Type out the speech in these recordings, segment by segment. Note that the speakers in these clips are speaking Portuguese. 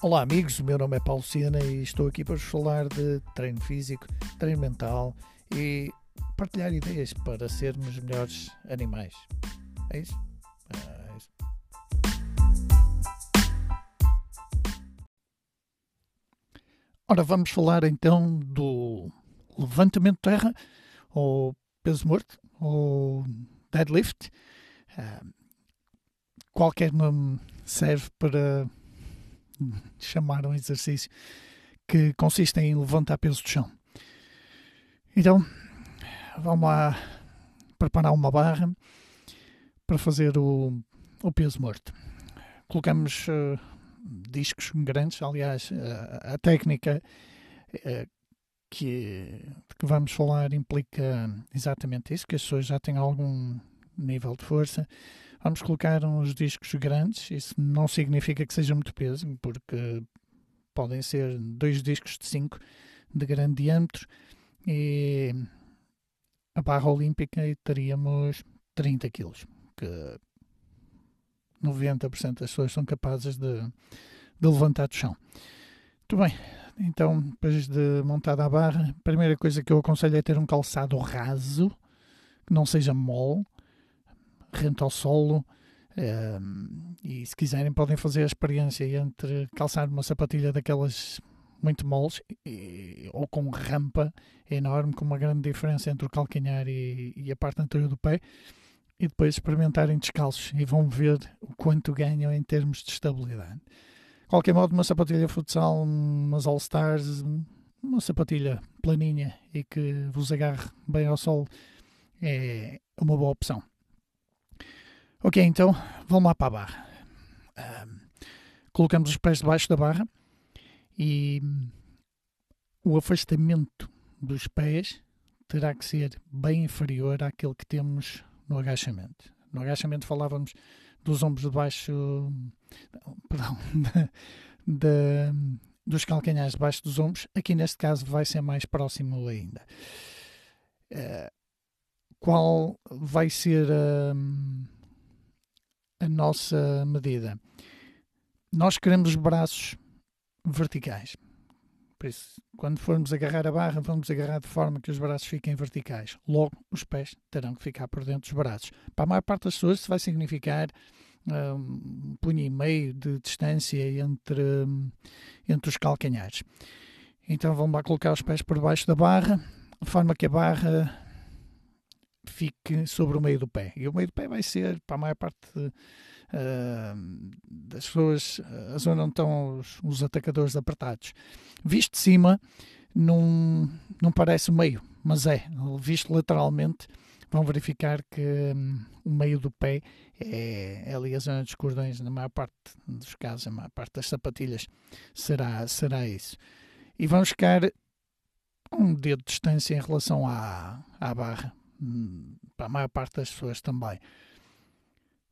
Olá amigos, o meu nome é Paulo Sena e estou aqui para vos falar de treino físico, treino mental e partilhar ideias para sermos melhores animais. É isso? É isso. Ora, vamos falar então do levantamento de terra, ou peso morto, ou deadlift. qualquer nome serve para chamar um exercício que consiste em levantar peso do chão. Então, vamos lá preparar uma barra para fazer o, o peso morto. Colocamos uh, discos grandes, aliás, uh, a técnica uh, que, que vamos falar implica exatamente isso, que as pessoas já têm algum nível de força Vamos colocar uns discos grandes, isso não significa que seja muito peso, porque podem ser dois discos de 5 de grande diâmetro. E a barra olímpica e teríamos 30 kg, que 90% das pessoas são capazes de, de levantar do chão. Muito bem, então depois de montada a barra, a primeira coisa que eu aconselho é ter um calçado raso, que não seja mole, rente ao solo. Um, e se quiserem podem fazer a experiência entre calçar uma sapatilha daquelas muito moles e, ou com rampa enorme com uma grande diferença entre o calcanhar e, e, a parte anterior do pé e depois experimentarem descalços e vão ver o quanto ganham em termos de estabilidade. De qualquer modo, uma sapatilha futsal, umas All Stars, uma sapatilha planinha e que vos agarre bem ao sol é uma boa opção. Ok, então vamos lá para a barra. Colocamos os pés debaixo da barra e o afastamento dos pés terá que ser bem inferior àquele que temos no agachamento. No agachamento falávamos dos ombros debaixo, perdão, dos calcanhares debaixo dos ombros. Aqui neste caso vai ser mais próximo ainda. Uh, qual vai ser a. a nossa medida. Nós queremos os braços verticais. Por isso, quando formos agarrar a barra, vamos agarrar de forma que os braços fiquem verticais. Logo, os pés terão que ficar por dentro dos braços. Para a maior parte das pessoas, isso vai significar ah, um punho e meio de distância entre, entre os calcanhares. Então, vamos lá colocar os pés por baixo da barra, de forma que a barra fique sobre o meio do pé. E o meio do pé vai ser, para a maior parte uh, das pessoas, a zona onde estão os, os, atacadores apertados. Visto de cima, não, não parece o meio, mas é. Visto lateralmente, vão verificar que um, o meio do pé é, é, ali a zona dos cordões, na maior parte dos casos, a maior parte das sapatilhas será, será isso. E vamos ficar um dedo de distância em relação à, à barra para a maior parte das pessoas também.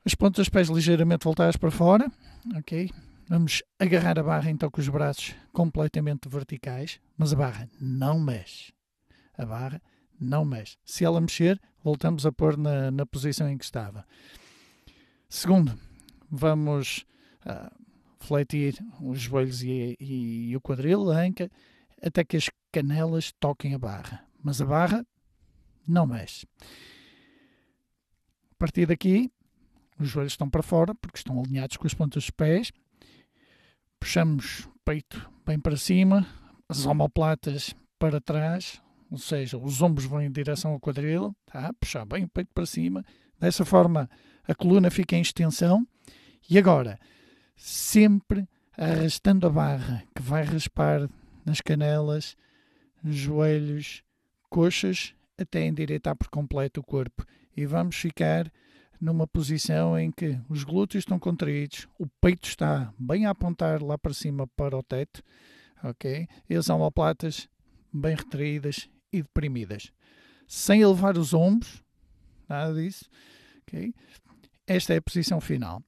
As pontas dos pés ligeiramente voltadas para fora, ok? Vamos agarrar a barra então com os braços completamente verticais, mas a barra não mexe. A barra não mexe. Se ela mexer, voltamos a pôr na, na posição em que estava. Segundo, vamos uh, fletir os joelhos e, e, e o quadril, a anca, até que as canelas toquem a barra. Mas a barra não mexe. A partir daqui, os joelhos estão para fora, porque estão alinhados com as pontas dos pés. Puxamos o peito bem para cima, as omoplatas para trás, ou seja, os ombros vão em direção ao quadril, tá? puxar bem o peito para cima. Dessa forma, a coluna fica em extensão. E agora, sempre arrastando a barra, que vai raspar nas canelas, joelhos, coxas até endireitar por completo o corpo e vamos ficar numa posição em que os glúteos estão contraídos, o peito está bem a apontar lá para cima para o teto, ok? E as omoplatas bem retraídas e deprimidas, sem elevar os ombros, nada disso, ok? Esta é a posição final.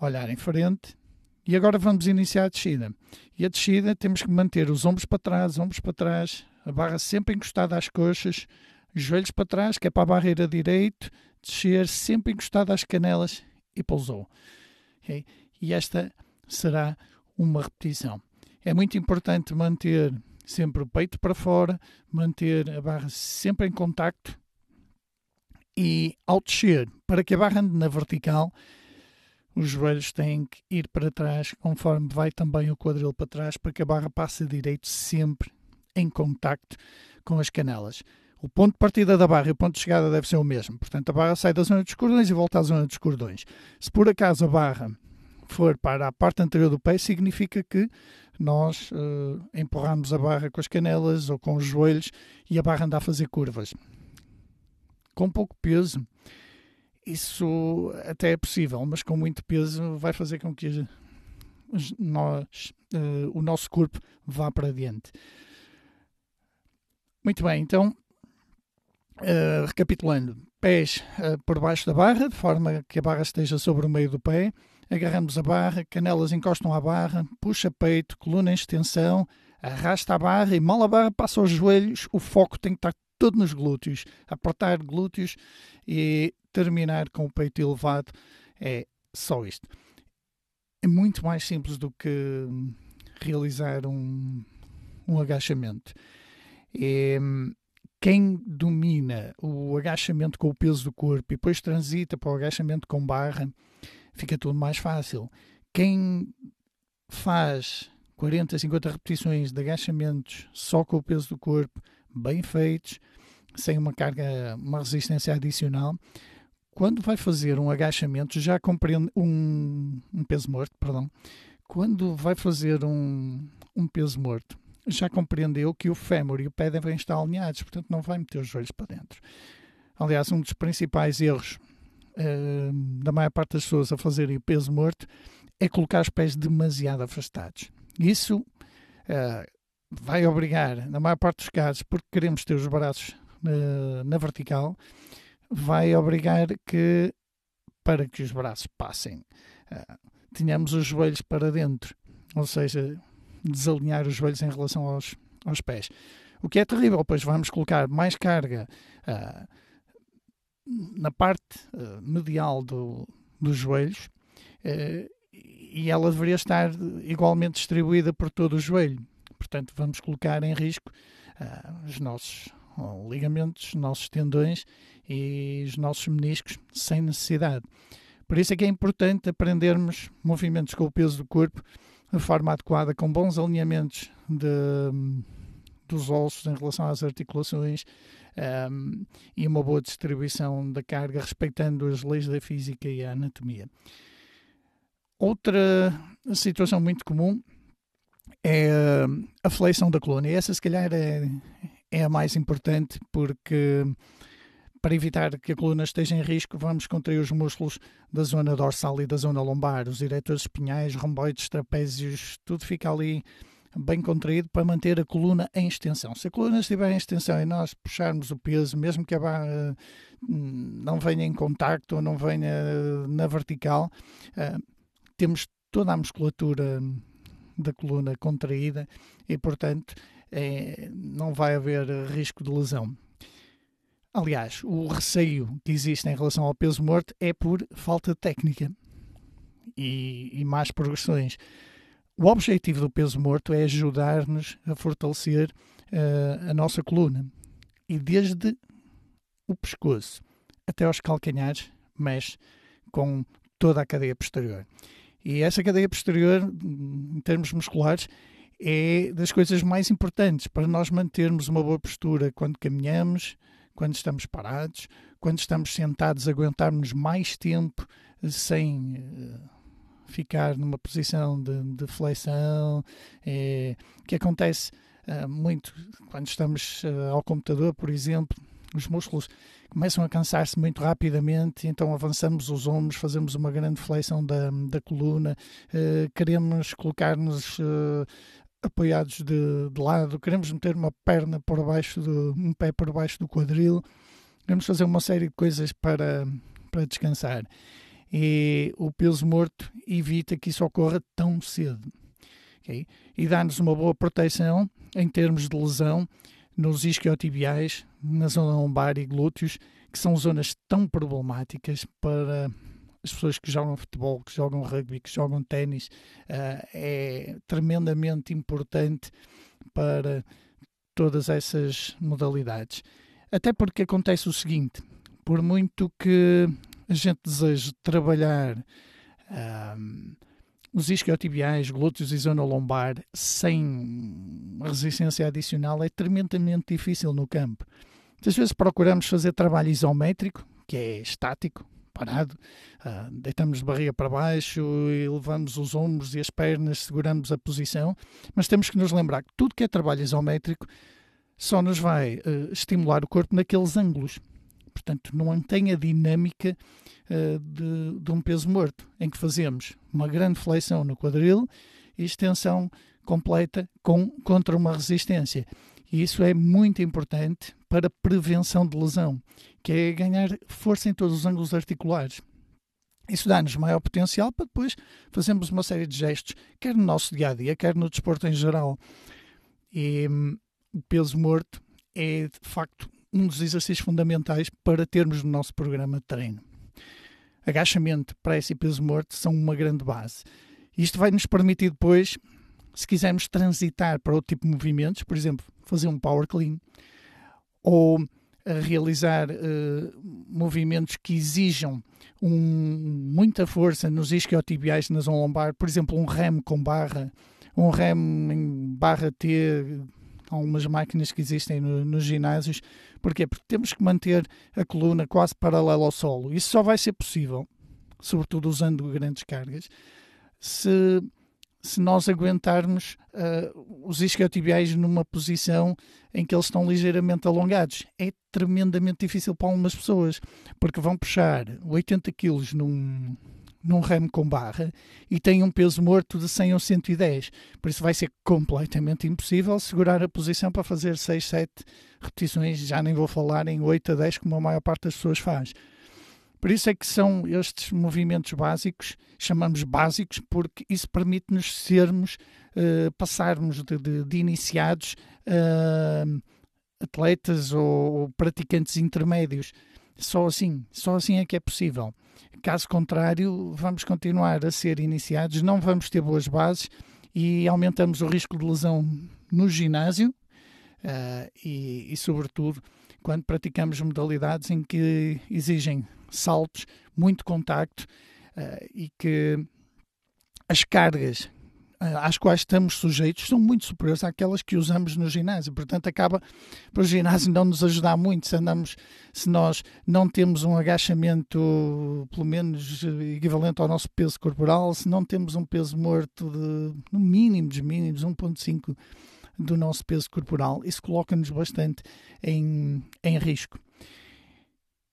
Olhar em frente e agora vamos iniciar a descida. E a descida temos que manter os ombros para trás, ombros para trás, a barra sempre encostada às coxas, joelhos para trás, que é para a barreira direito, descer sempre encostado às canelas e pousou. Okay? E esta será uma repetição. É muito importante manter sempre o peito para fora, manter a barra sempre em contacto e ao descer, para que a barra ande na vertical, os joelhos têm que ir para trás, conforme vai também o quadril para trás, para que a barra passe direito sempre em contacto com as canelas. O ponto de partida da barra e o ponto de chegada deve ser o mesmo. Portanto, a barra sai da zona dos cordões e volta à zona dos cordões. Se por acaso a barra for para a parte anterior do pé, significa que nós uh, empurramos a barra com as canelas ou com os joelhos e a barra anda a fazer curvas. Com pouco peso, isso até é possível, mas com muito peso vai fazer com que nós, uh, o nosso corpo vá para diante. Muito bem, então, uh, recapitulando: pés uh, por baixo da barra, de forma que a barra esteja sobre o meio do pé. Agarramos a barra, canelas encostam à barra, puxa peito, coluna em extensão, arrasta a barra e mal a barra passa aos joelhos, o foco tem que estar todo nos glúteos. Apertar glúteos e terminar com o peito elevado. É só isto. É muito mais simples do que realizar um, um agachamento. É, quem domina o agachamento com o peso do corpo e depois transita para o agachamento com barra, fica tudo mais fácil. Quem faz 40, 50 repetições de agachamentos só com o peso do corpo, bem feitos, sem uma carga, uma resistência adicional, quando vai fazer um agachamento, já compreende um, um peso morto, perdão, quando vai fazer um, um peso morto, já compreendeu que o fémur e o pé devem estar alinhados, portanto não vai meter os joelhos para dentro. Aliás, um dos principais erros uh, da maior parte das pessoas a fazerem o peso morto é colocar os pés demasiado afastados. Isso uh, vai obrigar, na maior parte dos casos, porque queremos ter os braços uh, na vertical, vai obrigar que, para que os braços passem, tenhamos os joelhos para dentro. Ou seja, desalinhar os joelhos em relação aos, aos pés. O que é terrível, pois vamos colocar mais carga uh, na parte uh, medial do, dos joelhos uh, e ela deveria estar igualmente distribuída por todo o joelho. Portanto, vamos colocar em risco os nossos ligamentos, os nossos tendões e os nossos meniscos sem necessidade. Por isso é que é importante aprendermos movimentos com o peso do corpo de forma adequada, com bons alinhamentos de, dos ossos em relação às articulações um, e uma boa distribuição da carga, respeitando as leis da física e a anatomia. Outra situação muito comum é a flexão da coluna. E essa, se calhar, é, é a mais importante porque para evitar que a coluna esteja em risco, vamos contrair os músculos da zona dorsal e da zona lombar, os diretores espinhais, romboides, trapézios, tudo fica ali bem contraído para manter a coluna em extensão. Se a coluna estiver em extensão e nós puxarmos o peso, mesmo que a barra hum, não venha em contacto ou não venha na vertical, uh, temos toda a musculatura da coluna contraída e, portanto, é, não vai haver risco de lesão. Aliás, o receio que existe em relação ao peso morto é por falta de técnica e, e más progressões. O objetivo do peso morto é ajudar-nos a fortalecer uh, a nossa coluna e desde o pescoço até aos calcanhares mexe com toda a cadeia posterior. E essa cadeia posterior, em termos musculares, é das coisas mais importantes para nós mantermos uma boa postura quando caminhamos, quando estamos parados, quando estamos sentados, aguentarmos mais tempo sem uh, ficar numa posição de, de flexão, é, que acontece uh, muito quando estamos uh, ao computador, por exemplo, os músculos começam a cansar-se muito rapidamente, então avançamos os ombros, fazemos uma grande flexão da, da coluna, queremos colocar-nos apoiados de, de, lado, queremos meter uma perna por baixo do, um pé por baixo do quadril, queremos fazer uma série de coisas para, para descansar. E o peso morto evita que isso ocorra tão cedo. Okay? E dá-nos uma boa proteção em termos de lesão nos isquiotibiais, na zona lombar e glúteos, que são zonas tão problemáticas para as pessoas que jogam futebol, que jogam rugby, que jogam ténis, uh, é tremendamente importante para todas essas modalidades. Até porque acontece o seguinte: por muito que a gente deseje trabalhar um, os isquiotibiais, glúteos e zona lombar sem resistência adicional, é tremendamente difícil no campo. Muitas vezes procuramos fazer trabalho isométrico, que é estático, parado, uh, deitamos de barriga para baixo e levamos os ombros e as pernas, seguramos a posição, mas temos que nos lembrar que tudo que é trabalho isométrico só nos vai uh, estimular o corpo naqueles ângulos. Portanto, não tem a dinâmica uh, de, de, um peso morto, em que fazemos uma grande flexão no quadril e extensão completa com, contra uma resistência. E isso é muito importante para prevenção de lesão, que é ganhar força em todos os ângulos articulares. Isso dá-nos maior potencial para depois fazermos uma série de gestos, quer no nosso dia a dia, quer no desporto em geral. E hum, o peso morto é, de facto, um dos exercícios fundamentais para termos no nosso programa de treino. Agachamento, pressa e peso morto são uma grande base. Isto vai nos permitir depois se quisermos transitar para outro tipo de movimentos, por exemplo, fazer um power clean ou realizar uh, movimentos que exijam um, muita força nos isquiotibiais na zona lombar, por exemplo, um remo com barra, um remo em barra T, algumas máquinas que existem no, nos ginásios. Porquê? Porque temos que manter a coluna quase paralela ao solo. Isso só vai ser possível, sobretudo usando grandes cargas, se se nós aguentarmos uh, os isquiotibiais numa posição em que eles estão ligeiramente alongados. É tremendamente difícil para algumas pessoas, porque vão puxar 80 kg num, num remo com barra e têm um peso morto de 100 ou 110. Por isso vai ser completamente impossível segurar a posição para fazer 6, 7 repetições. Já nem vou falar em 8 a 10, como a maior parte das pessoas faz. Por isso é que são estes movimentos básicos, chamamos básicos, porque isso permite-nos sermos, uh, passarmos de, de, de iniciados a uh, atletas ou, ou praticantes intermédios. Só assim, só assim é que é possível. Caso contrário, vamos continuar a ser iniciados, não vamos ter boas bases e aumentamos o risco de lesão no ginásio uh, e, e, sobretudo, quando praticamos modalidades em que exigem saltos, muito contacto uh, e que as cargas uh, às quais estamos sujeitos são muito superiores àquelas que usamos no ginásio. Portanto, acaba para o ginásio não nos ajudar muito se andamos, se nós não temos um agachamento pelo menos equivalente ao nosso peso corporal, se não temos um peso morto de no mínimo dos mínimos 1.5 do nosso peso corporal, isso coloca-nos bastante em, em risco.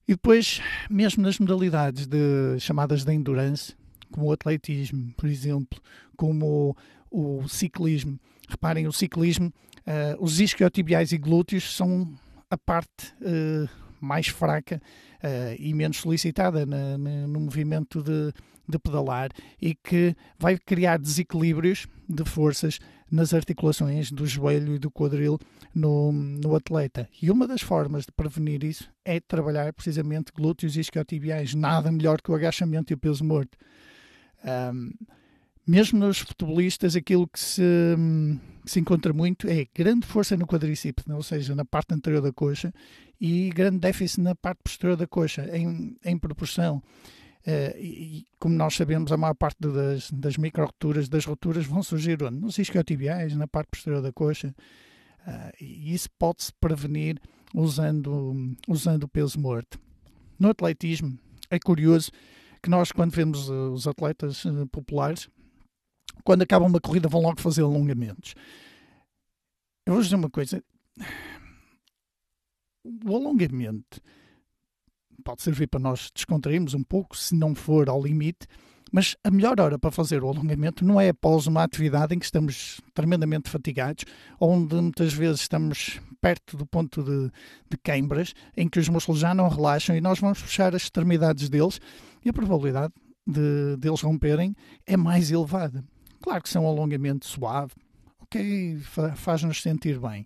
E depois, mesmo nas modalidades de, chamadas de endurance, como o atletismo, por exemplo, como o, o ciclismo. Reparem, o ciclismo, uh, os isquiotibiais e glúteos são a parte uh, mais fraca uh, e menos solicitada na, na, no movimento de, de pedalar e que vai criar desequilíbrios de forças nas articulações do joelho e do quadril no, no atleta. E uma das formas de prevenir isso é trabalhar precisamente glúteos e isquiotibiais. Nada melhor que o agachamento e o peso morto. Um, mesmo nos futebolistas, aquilo que se, que se encontra muito é grande força no quadríceps, ou seja, na parte anterior da coxa, e grande déficit na parte posterior da coxa, em, em proporção. Uh, e, como nós sabemos, a maior parte das, das micro-roturas, das roturas, vão surgir onde? Nos isquiotibiais, na parte posterior da coxa. Uh, e isso pode-se prevenir usando, usando o peso morto. No atletismo, é curioso que nós, quando vemos uh, os atletas populares, quando acabam uma corrida, vão logo fazer alongamentos. Eu vou dizer uma coisa: o alongamento pode servir para nós descontrairmos um pouco, se não for ao limite, mas a melhor hora para fazer o alongamento não é após uma atividade em que estamos tremendamente fatigados, onde muitas vezes estamos perto do ponto de, de queimbras, em que os músculos já não relaxam e nós vamos puxar as extremidades deles e a probabilidade de, de eles romperem é mais elevada. Claro que são um alongamento suave, ok, faz-nos sentir bem.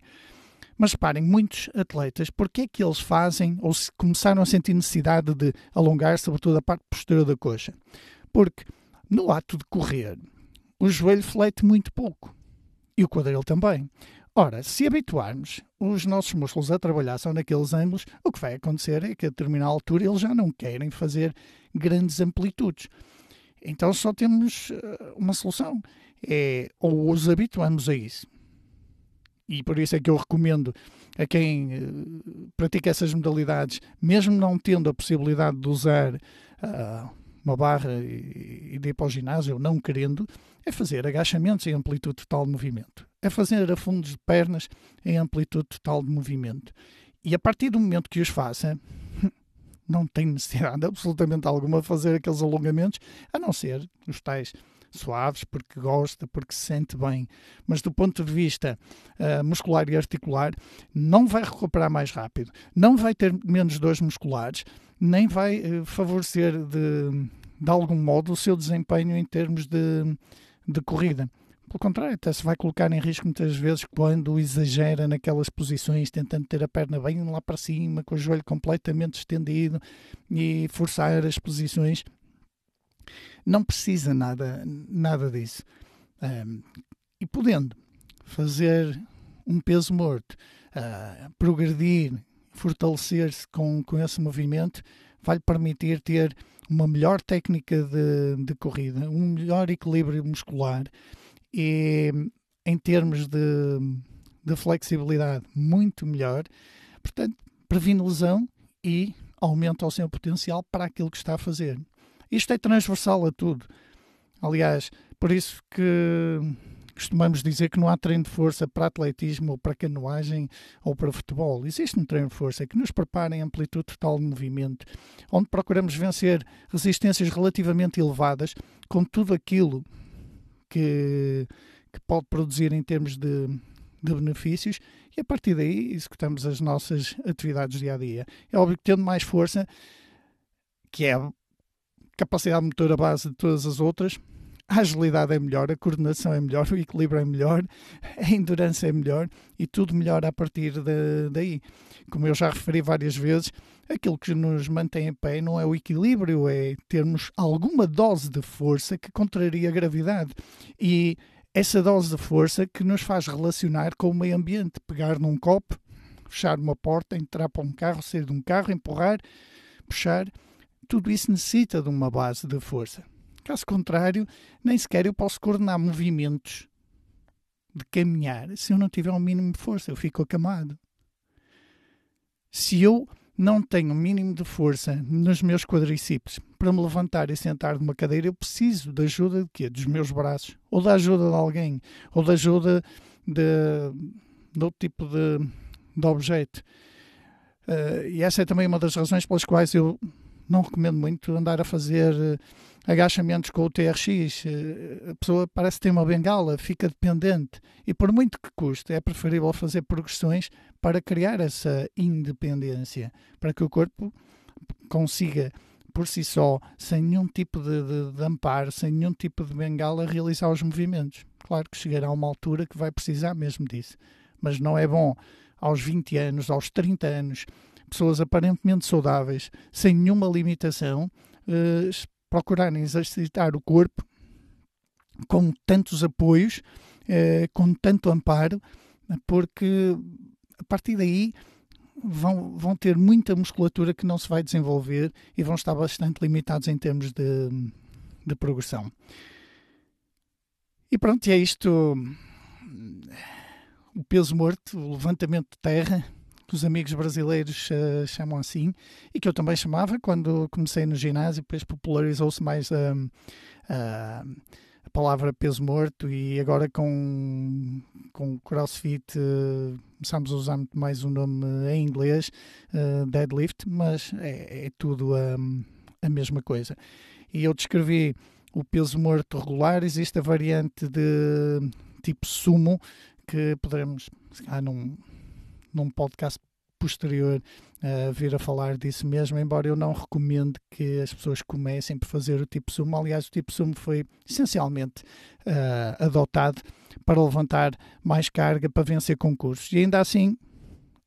Mas reparem, muitos atletas, porque é que eles fazem ou se começaram a sentir necessidade de alongar, sobretudo a parte posterior da coxa? Porque no ato de correr, o joelho flete muito pouco e o quadril também. Ora, se habituarmos os nossos músculos a trabalhar só naqueles ângulos, o que vai acontecer é que a determinada altura eles já não querem fazer grandes amplitudes. Então só temos eh, uma solução. É ou os habituamos a isso. E por isso é que eu recomendo a quem uh, pratica essas modalidades, mesmo não tendo a possibilidade de usar uh, uma barra e, e de ir para o ginásio, não querendo, é fazer agachamentos em amplitude total de movimento é fazer afundos de pernas em amplitude total de movimento. E a partir do momento que os faça, não tem necessidade absolutamente alguma de fazer aqueles alongamentos, a não ser os tais suaves, porque gosta, porque se sente bem. Mas do ponto de vista uh, muscular e articular, não vai recuperar mais rápido, não vai ter menos dores musculares, nem vai uh, favorecer de, de algum modo o seu desempenho em termos de, de corrida. Pelo contrário, até se vai colocar em risco muitas vezes quando exagera naquelas posições, tentando ter a perna bem lá para cima, com o joelho completamente estendido e forçar as posições. Não precisa nada, nada disso. Um, e podendo fazer um peso morto, uh, progredir, fortalecer-se com, com esse movimento, vai-lhe permitir ter uma melhor técnica de, de corrida, um melhor equilíbrio muscular e em termos de, de flexibilidade muito melhor. Portanto, previne lesão e aumenta o seu potencial para aquilo que está a fazer. Isto é transversal a tudo. Aliás, por isso que costumamos dizer que não há treino de força para atletismo ou para canoagem ou para futebol. Existe um treino de força que nos prepara em amplitude total de movimento, onde procuramos vencer resistências relativamente elevadas com tudo aquilo que, que pode produzir em termos de, de benefícios e a partir daí executamos as nossas atividades dia a dia. É óbvio que tendo mais força, que é capacidade motora base de todas as outras, a agilidade é melhor, a coordenação é melhor, o equilíbrio é melhor, a endurance é melhor e tudo melhora a partir de, daí. Como eu já referi várias vezes, aquilo que nos mantém em pé não é o equilíbrio, é termos alguma dose de força que contraria a gravidade. E essa dose de força que nos faz relacionar com o meio ambiente, pegar num copo, fechar uma porta, entrar para um carro, sair de um carro, empurrar, puxar, tudo isso necessita de uma base de força. Caso contrário, nem sequer eu posso coordenar movimentos de caminhar se eu não tiver um mínimo de força, eu fico acamado. Se eu não tenho o um mínimo de força nos meus quadríceps para me levantar e sentar numa cadeira, eu preciso da ajuda de quê? Dos meus braços, ou da ajuda de alguém, ou da ajuda de, de outro tipo de, de objeto. Uh, e essa é também uma das razões pelas quais eu não recomendo muito andar a fazer uh, agachamentos com o TRX. Uh, a pessoa parece ter uma bengala, fica dependente. E por muito que custe, é preferível fazer progressões para criar essa independência, para que o corpo consiga por si só, sem nenhum tipo de, de, de, amparo, sem nenhum tipo de bengala, realizar os movimentos. Claro que chegará uma altura que vai precisar mesmo disso. Mas não é bom aos 20 anos, aos 30 anos, pessoas aparentemente saudáveis, sem nenhuma limitação, eh, procurarem exercitar o corpo com tantos apoios, eh, com tanto amparo, porque a partir daí vão, vão ter muita musculatura que não se vai desenvolver e vão estar bastante limitados em termos de, de progressão. E pronto, é isto. O peso morto, o levantamento de terra, que os amigos brasileiros uh, chamam assim, e que eu também chamava quando comecei no ginásio, depois popularizou-se mais a. Uh, uh, palavra peso morto e agora com, com CrossFit uh, a usar muito mais o nome em inglês, uh, deadlift, mas é, é tudo a, a mesma coisa. E eu descrevi o peso morto regular, existe a variante de tipo sumo, que poderemos, ah, num, num podcast posterior uh, vir a falar disso mesmo, embora eu não recomende que as pessoas comecem por fazer o tipo sumo. Aliás, o tipo sumo foi essencialmente uh, adotado para levantar mais carga para vencer concursos. E ainda assim,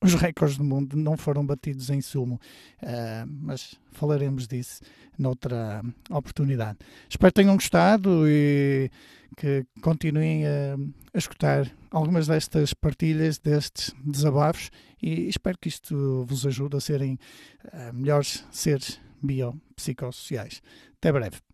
os recordes do mundo não foram batidos em sumo, uh, mas falaremos disso noutra oportunidade. Espero que tenham gostado e que continuem a, a escutar algumas destas partilhas, destes desabafos e espero que isto vos ajude a serem uh, melhores seres biopsicossociais. Até breve.